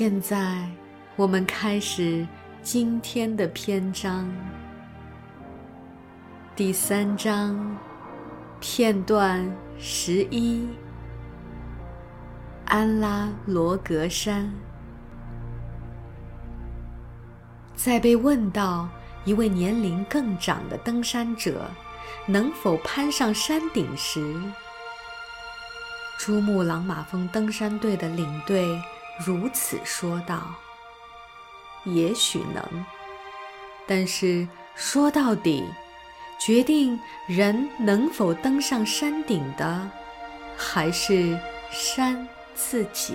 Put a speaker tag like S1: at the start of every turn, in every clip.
S1: 现在，我们开始今天的篇章。第三章，片段十一：安拉罗格山。在被问到一位年龄更长的登山者能否攀上山顶时，珠穆朗玛峰登山队的领队。如此说道：“也许能，但是说到底，决定人能否登上山顶的，还是山自己。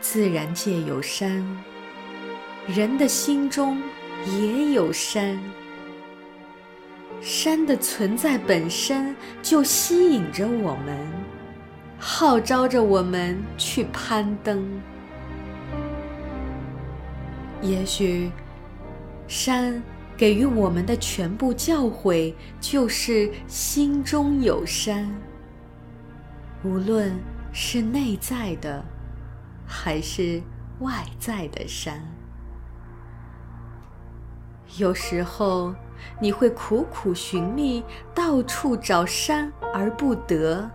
S1: 自然界有山，人的心中也有山。山的存在本身就吸引着我们。”号召着我们去攀登。也许，山给予我们的全部教诲就是心中有山。无论是内在的，还是外在的山。有时候，你会苦苦寻觅，到处找山而不得。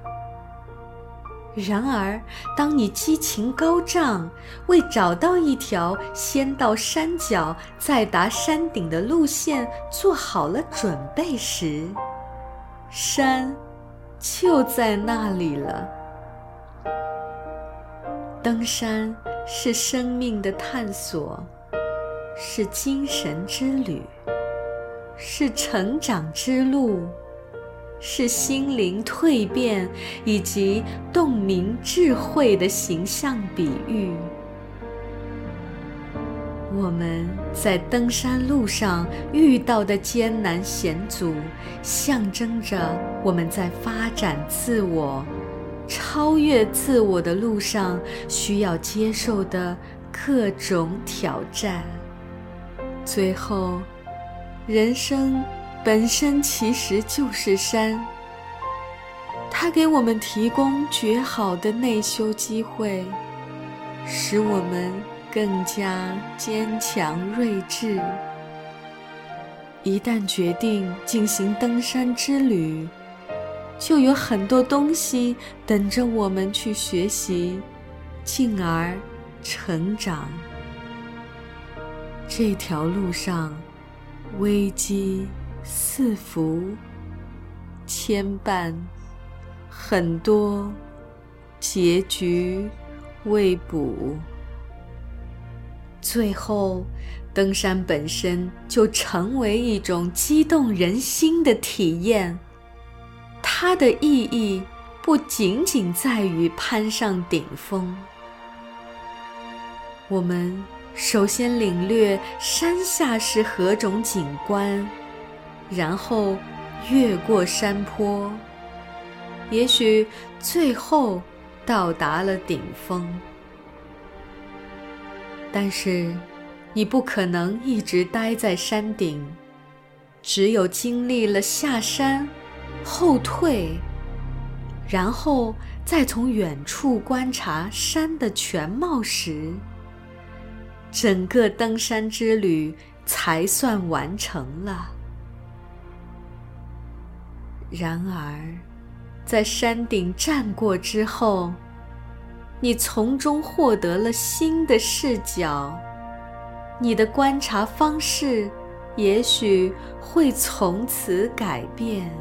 S1: 然而，当你激情高涨，为找到一条先到山脚再达山顶的路线做好了准备时，山就在那里了。登山是生命的探索，是精神之旅，是成长之路。是心灵蜕变以及洞明智慧的形象比喻。我们在登山路上遇到的艰难险阻，象征着我们在发展自我、超越自我的路上需要接受的各种挑战。最后，人生。本身其实就是山，它给我们提供绝好的内修机会，使我们更加坚强睿智。一旦决定进行登山之旅，就有很多东西等着我们去学习，进而成长。这条路上，危机。四福，牵绊，很多，结局未卜。最后，登山本身就成为一种激动人心的体验。它的意义不仅仅在于攀上顶峰。我们首先领略山下是何种景观。然后越过山坡，也许最后到达了顶峰。但是，你不可能一直待在山顶。只有经历了下山、后退，然后再从远处观察山的全貌时，整个登山之旅才算完成了。然而，在山顶站过之后，你从中获得了新的视角，你的观察方式也许会从此改变。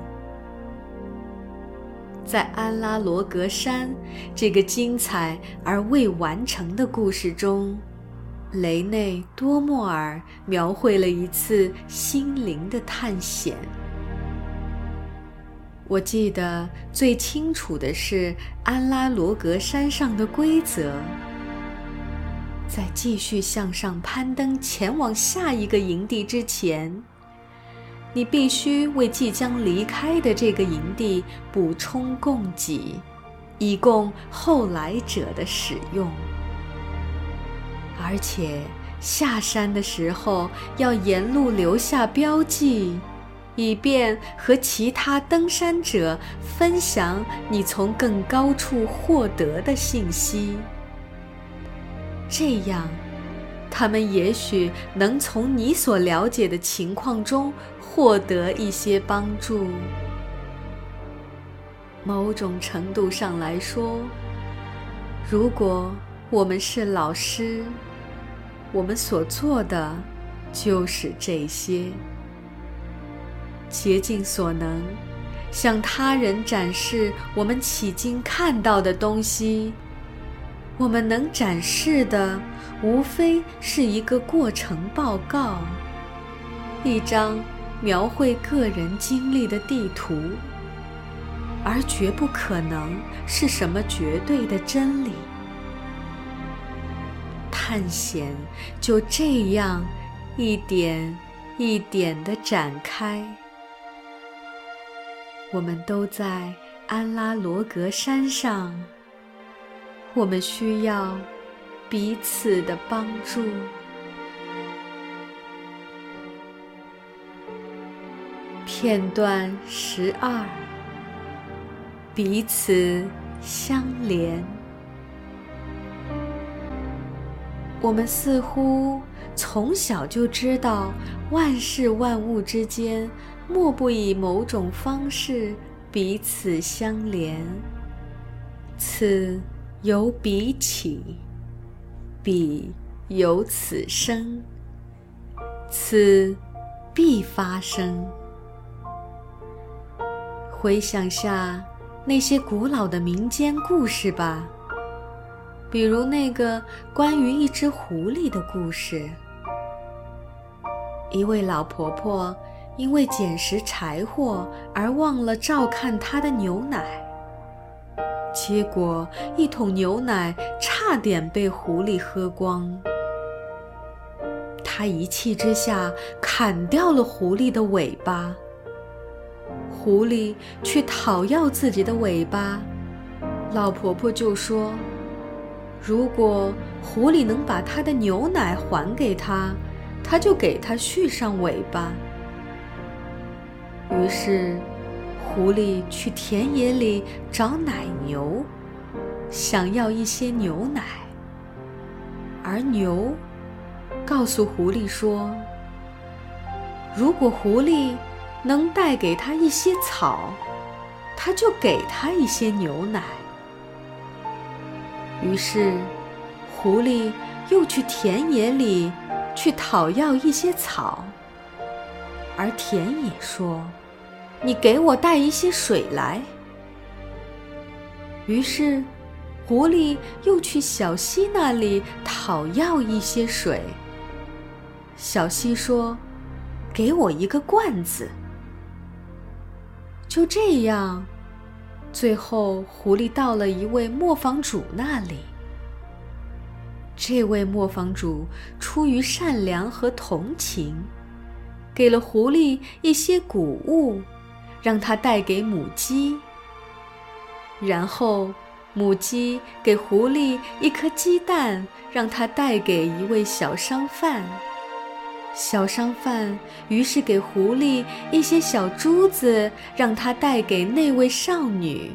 S1: 在安拉罗格山这个精彩而未完成的故事中，雷内多莫尔描绘了一次心灵的探险。我记得最清楚的是安拉罗格山上的规则：在继续向上攀登前往下一个营地之前，你必须为即将离开的这个营地补充供给，以供后来者的使用。而且下山的时候要沿路留下标记。以便和其他登山者分享你从更高处获得的信息，这样，他们也许能从你所了解的情况中获得一些帮助。某种程度上来说，如果我们是老师，我们所做的就是这些。竭尽所能，向他人展示我们迄今看到的东西。我们能展示的，无非是一个过程报告，一张描绘个人经历的地图，而绝不可能是什么绝对的真理。探险就这样一点一点地展开。我们都在安拉罗格山上，我们需要彼此的帮助。片段十二：彼此相连。我们似乎从小就知道万事万物之间。莫不以某种方式彼此相连。此由彼起，彼由此生，此必发生。回想下那些古老的民间故事吧，比如那个关于一只狐狸的故事。一位老婆婆。因为捡拾柴火而忘了照看他的牛奶，结果一桶牛奶差点被狐狸喝光。他一气之下砍掉了狐狸的尾巴。狐狸去讨要自己的尾巴，老婆婆就说：“如果狐狸能把他的牛奶还给他，他就给他续上尾巴。”于是，狐狸去田野里找奶牛，想要一些牛奶。而牛告诉狐狸说：“如果狐狸能带给他一些草，他就给他一些牛奶。”于是，狐狸又去田野里去讨要一些草，而田野说。你给我带一些水来。于是，狐狸又去小溪那里讨要一些水。小溪说：“给我一个罐子。”就这样，最后狐狸到了一位磨坊主那里。这位磨坊主出于善良和同情，给了狐狸一些谷物。让他带给母鸡，然后母鸡给狐狸一颗鸡蛋，让他带给一位小商贩。小商贩于是给狐狸一些小珠子，让他带给那位少女。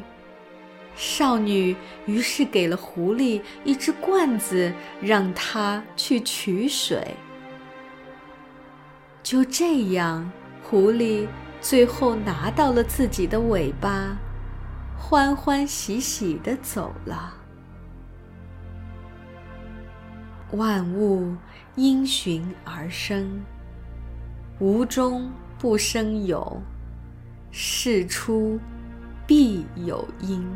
S1: 少女于是给了狐狸一只罐子，让他去取水。就这样，狐狸。最后拿到了自己的尾巴，欢欢喜喜地走了。万物因循而生，无中不生有，事出必有因。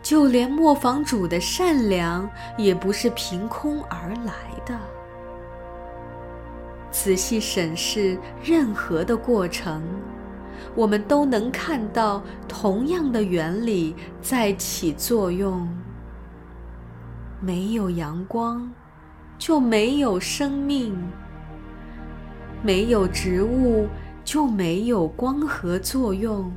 S1: 就连磨坊主的善良，也不是凭空而来的。仔细审视任何的过程，我们都能看到同样的原理在起作用。没有阳光，就没有生命；没有植物，就没有光合作用；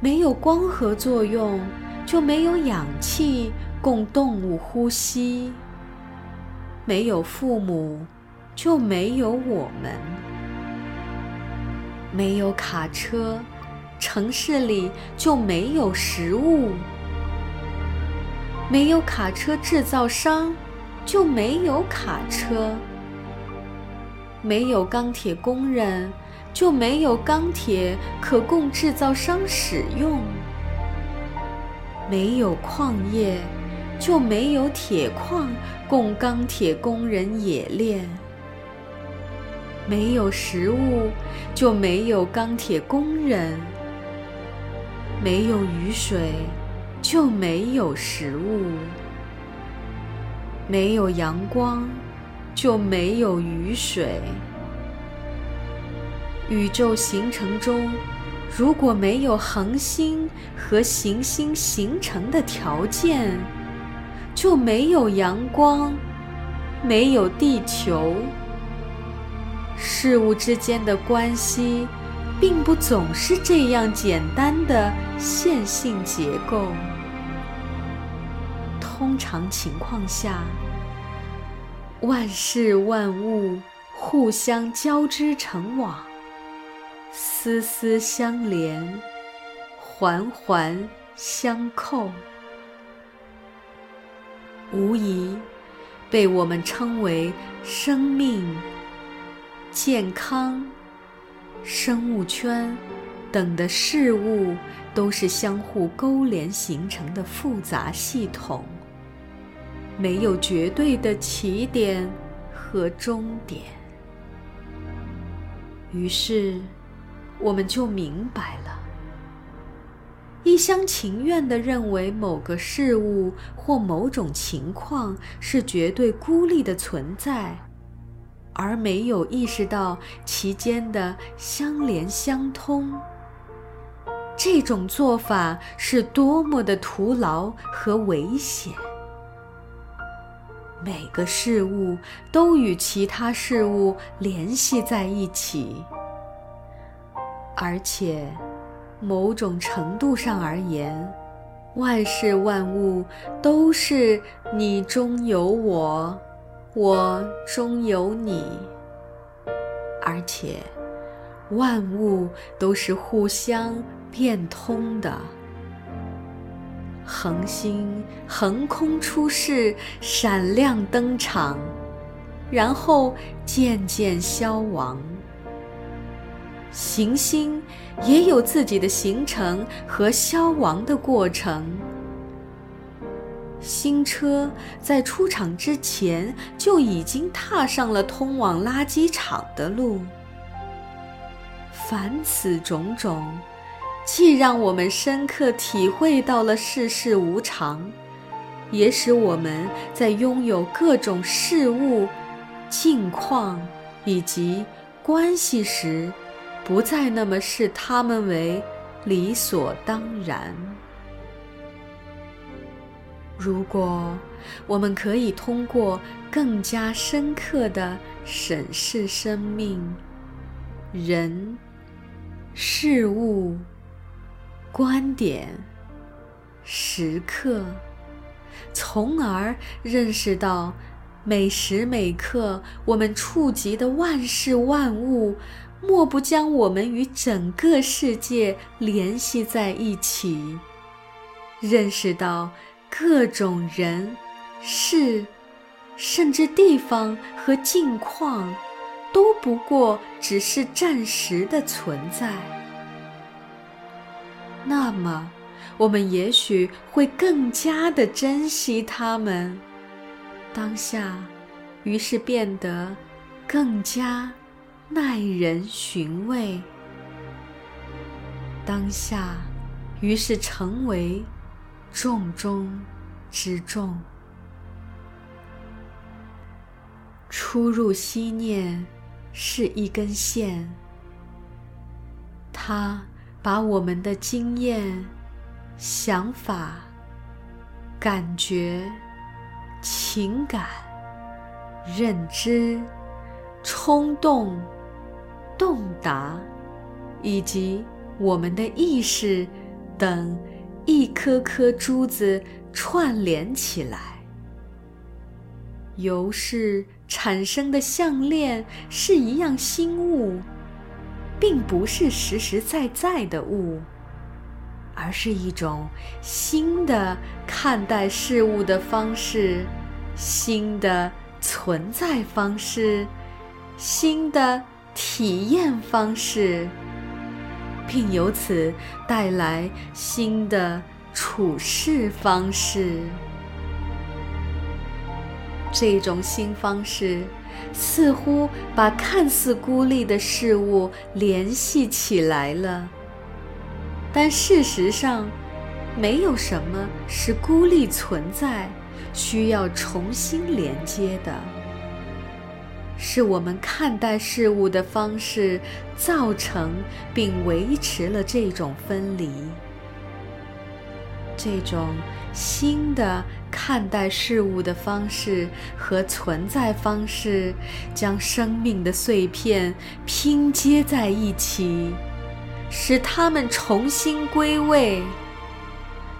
S1: 没有光合作用，就没有氧气供动物呼吸；没有父母，就没有我们；没有卡车，城市里就没有食物。没有卡车制造商，就没有卡车；没有钢铁工人，就没有钢铁可供制造商使用；没有矿业，就没有铁矿供钢铁工人冶炼；没有食物，就没有钢铁工人；没有雨水。就没有食物，没有阳光，就没有雨水。宇宙形成中，如果没有恒星和行星形成的条件，就没有阳光，没有地球。事物之间的关系，并不总是这样简单的线性结构。通常情况下，万事万物互相交织成网，丝丝相连，环环相扣，无疑被我们称为生命、健康、生物圈等的事物，都是相互勾连形成的复杂系统。没有绝对的起点和终点，于是我们就明白了：一厢情愿地认为某个事物或某种情况是绝对孤立的存在，而没有意识到其间的相连相通，这种做法是多么的徒劳和危险。每个事物都与其他事物联系在一起，而且，某种程度上而言，万事万物都是你中有我，我中有你，而且，万物都是互相变通的。恒星横空出世，闪亮登场，然后渐渐消亡。行星也有自己的形成和消亡的过程。新车在出厂之前就已经踏上了通往垃圾场的路。凡此种种。既让我们深刻体会到了世事无常，也使我们在拥有各种事物、境况以及关系时，不再那么视他们为理所当然。如果我们可以通过更加深刻的审视生命、人、事物，观点，时刻，从而认识到，每时每刻我们触及的万事万物，莫不将我们与整个世界联系在一起。认识到各种人、事，甚至地方和境况，都不过只是暂时的存在。那么，我们也许会更加的珍惜他们。当下，于是变得更加耐人寻味。当下，于是成为重中之重。出入心念是一根线。它把我们的经验、想法、感觉、情感、认知、冲动、动达，以及我们的意识等一颗颗珠子串联起来。由是产生的项链是一样新物，并不是实实在在的物，而是一种新的看待事物的方式，新的存在方式，新的体验方式，并由此带来新的处事方式。这种新方式似乎把看似孤立的事物联系起来了，但事实上，没有什么是孤立存在、需要重新连接的。是我们看待事物的方式造成并维持了这种分离。这种新的看待事物的方式和存在方式，将生命的碎片拼接在一起，使它们重新归位。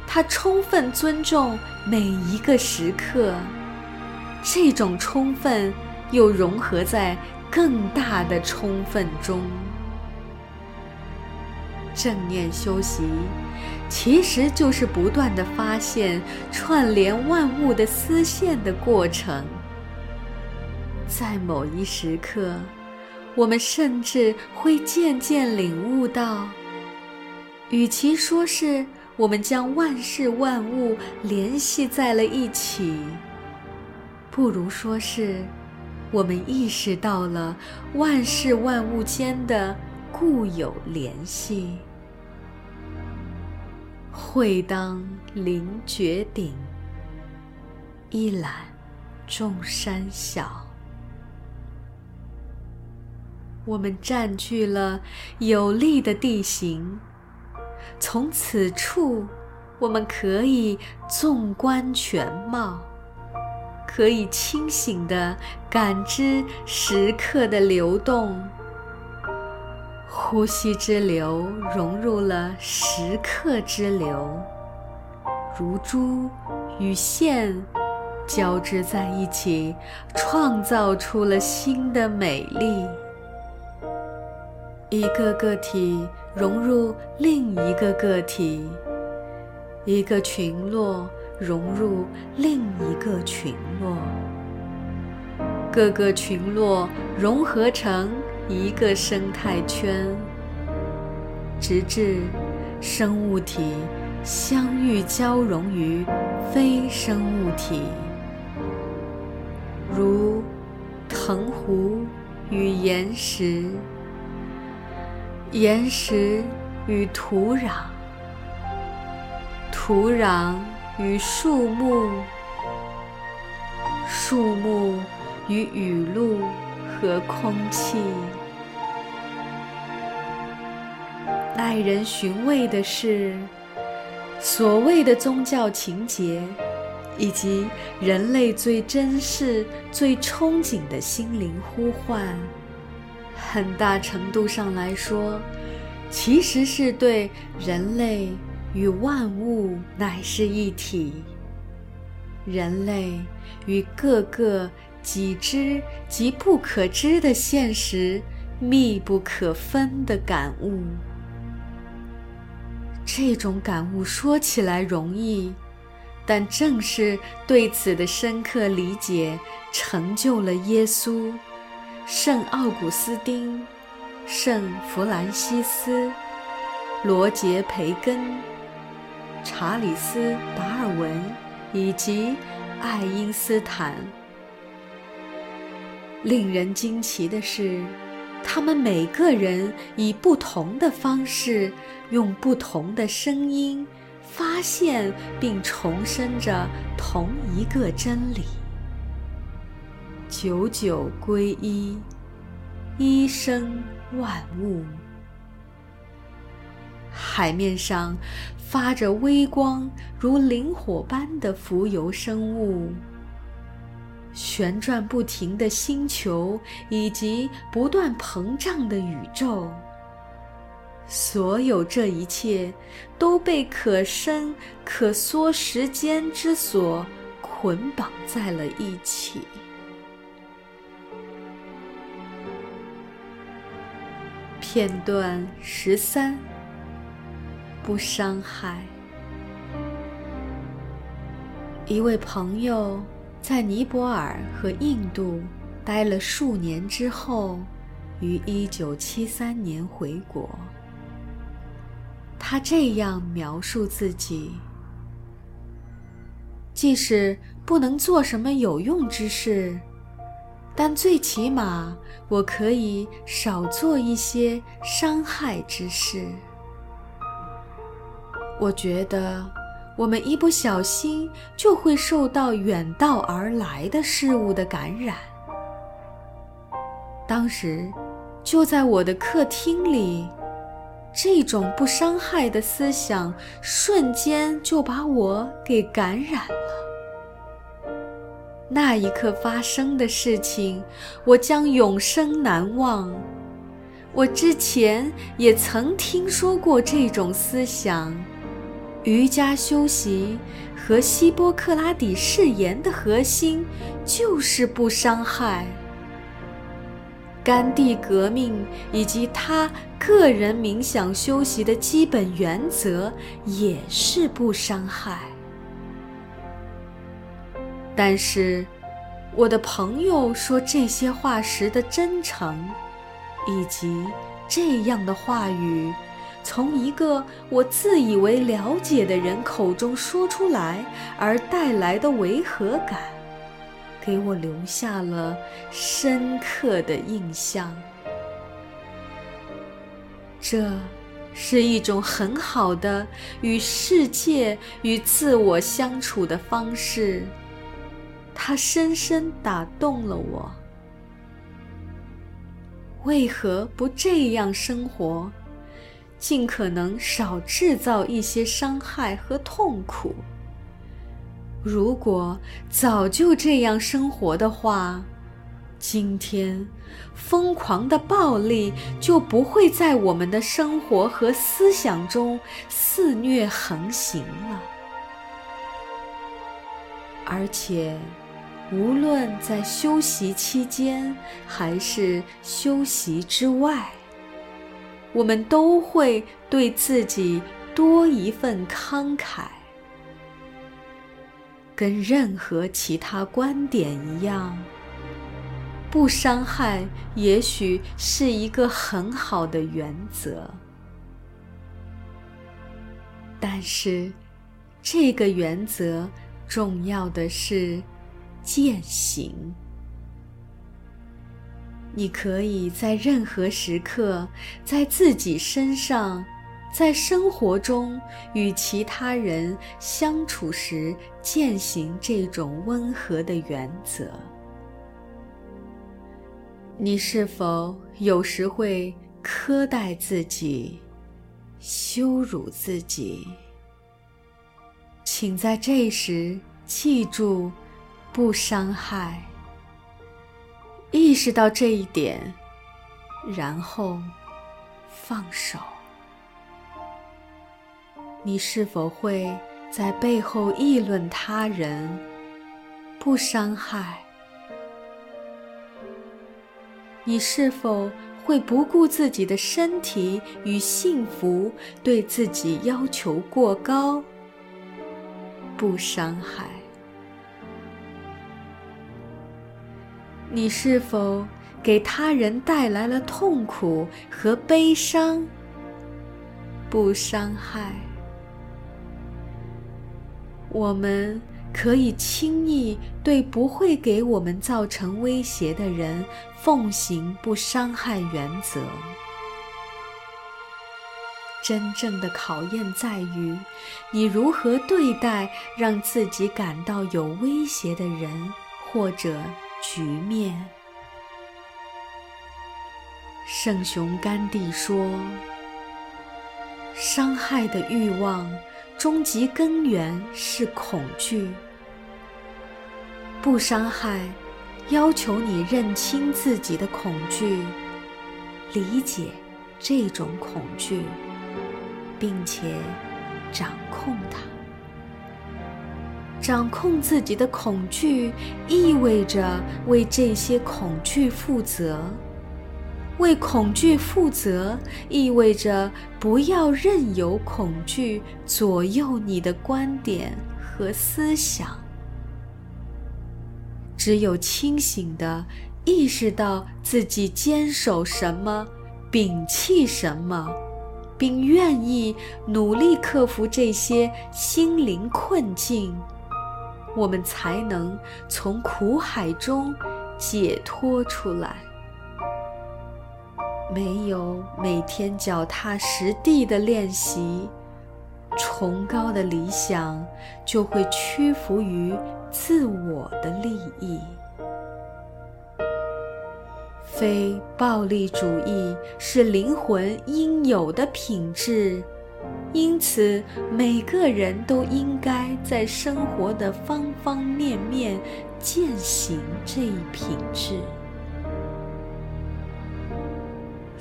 S1: 它充分尊重每一个时刻，这种充分又融合在更大的充分中。正念修习。其实就是不断的发现串联万物的丝线的过程。在某一时刻，我们甚至会渐渐领悟到，与其说是我们将万事万物联系在了一起，不如说是我们意识到了万事万物间的固有联系。会当凌绝顶，一览众山小。我们占据了有利的地形，从此处，我们可以纵观全貌，可以清醒地感知时刻的流动。呼吸之流融入了时刻之流，如珠与线交织在一起，创造出了新的美丽。一个个体融入另一个个体，一个群落融入另一个群落，各个群落融合成。一个生态圈，直至生物体相遇交融于非生物体，如藤壶与岩石，岩石与土壤，土壤与树木，树木与雨露。和空气。耐人寻味的是，所谓的宗教情节，以及人类最珍视、最憧憬的心灵呼唤，很大程度上来说，其实是对人类与万物乃是一体，人类与各个。己知及不可知的现实，密不可分的感悟。这种感悟说起来容易，但正是对此的深刻理解，成就了耶稣、圣奥古斯丁、圣弗兰西斯、罗杰·培根、查理斯·达尔文以及爱因斯坦。令人惊奇的是，他们每个人以不同的方式，用不同的声音，发现并重申着同一个真理：九九归一，一生万物。海面上发着微光、如灵火般的浮游生物，旋转不停的星球，以及不断膨胀的宇宙。所有这一切都被可伸可缩时间之所捆绑在了一起。片段十三：不伤害。一位朋友在尼泊尔和印度待了数年之后，于一九七三年回国。他这样描述自己：即使不能做什么有用之事，但最起码我可以少做一些伤害之事。我觉得，我们一不小心就会受到远道而来的事物的感染。当时，就在我的客厅里。这种不伤害的思想，瞬间就把我给感染了。那一刻发生的事情，我将永生难忘。我之前也曾听说过这种思想：瑜伽修习和希波克拉底誓言的核心就是不伤害。甘地革命以及他个人冥想修习的基本原则也是不伤害。但是，我的朋友说这些话时的真诚，以及这样的话语从一个我自以为了解的人口中说出来而带来的违和感。给我留下了深刻的印象。这是一种很好的与世界与自我相处的方式，它深深打动了我。为何不这样生活，尽可能少制造一些伤害和痛苦？如果早就这样生活的话，今天疯狂的暴力就不会在我们的生活和思想中肆虐横行了。而且，无论在修习期间还是修习之外，我们都会对自己多一份慷慨。跟任何其他观点一样，不伤害也许是一个很好的原则。但是，这个原则重要的是践行。你可以在任何时刻，在自己身上。在生活中与其他人相处时，践行这种温和的原则。你是否有时会苛待自己、羞辱自己？请在这时记住，不伤害。意识到这一点，然后放手。你是否会在背后议论他人？不伤害。你是否会不顾自己的身体与幸福，对自己要求过高？不伤害。你是否给他人带来了痛苦和悲伤？不伤害。我们可以轻易对不会给我们造成威胁的人奉行不伤害原则。真正的考验在于，你如何对待让自己感到有威胁的人或者局面。圣雄甘地说：“伤害的欲望，终极根源是恐惧。不伤害，要求你认清自己的恐惧，理解这种恐惧，并且掌控它。掌控自己的恐惧，意味着为这些恐惧负责。为恐惧负责，意味着不要任由恐惧左右你的观点和思想。只有清醒地意识到自己坚守什么，摒弃什么，并愿意努力克服这些心灵困境。我们才能从苦海中解脱出来。没有每天脚踏实地的练习，崇高的理想就会屈服于自我的利益。非暴力主义是灵魂应有的品质。因此，每个人都应该在生活的方方面面践行这一品质。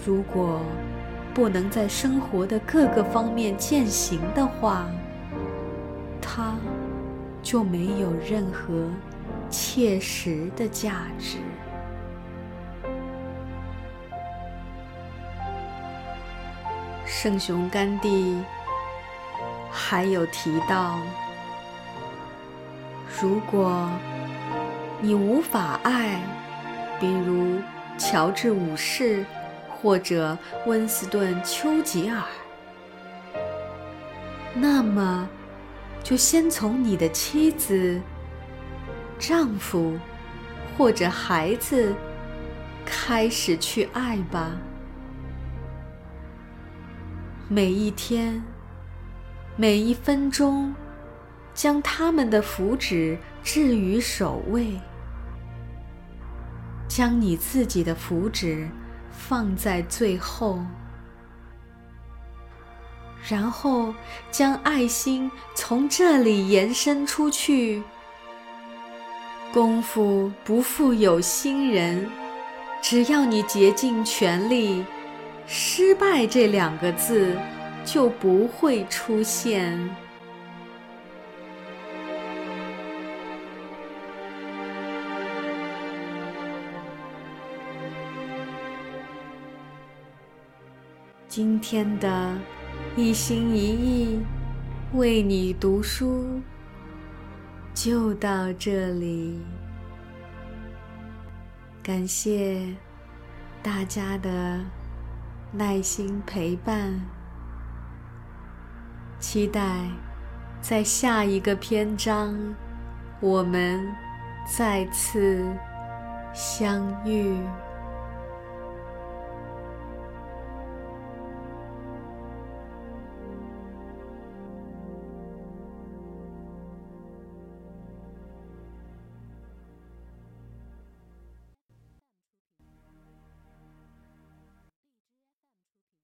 S1: 如果不能在生活的各个方面践行的话，它就没有任何切实的价值。圣雄甘地。还有提到，如果你无法爱，比如乔治五世或者温斯顿丘吉尔，那么就先从你的妻子、丈夫或者孩子开始去爱吧。每一天。每一分钟，将他们的福祉置于首位，将你自己的福祉放在最后，然后将爱心从这里延伸出去。功夫不负有心人，只要你竭尽全力，失败这两个字。就不会出现。今天的一心一意为你读书就到这里，感谢大家的耐心陪伴。期待在下一个篇章，我们再次相遇。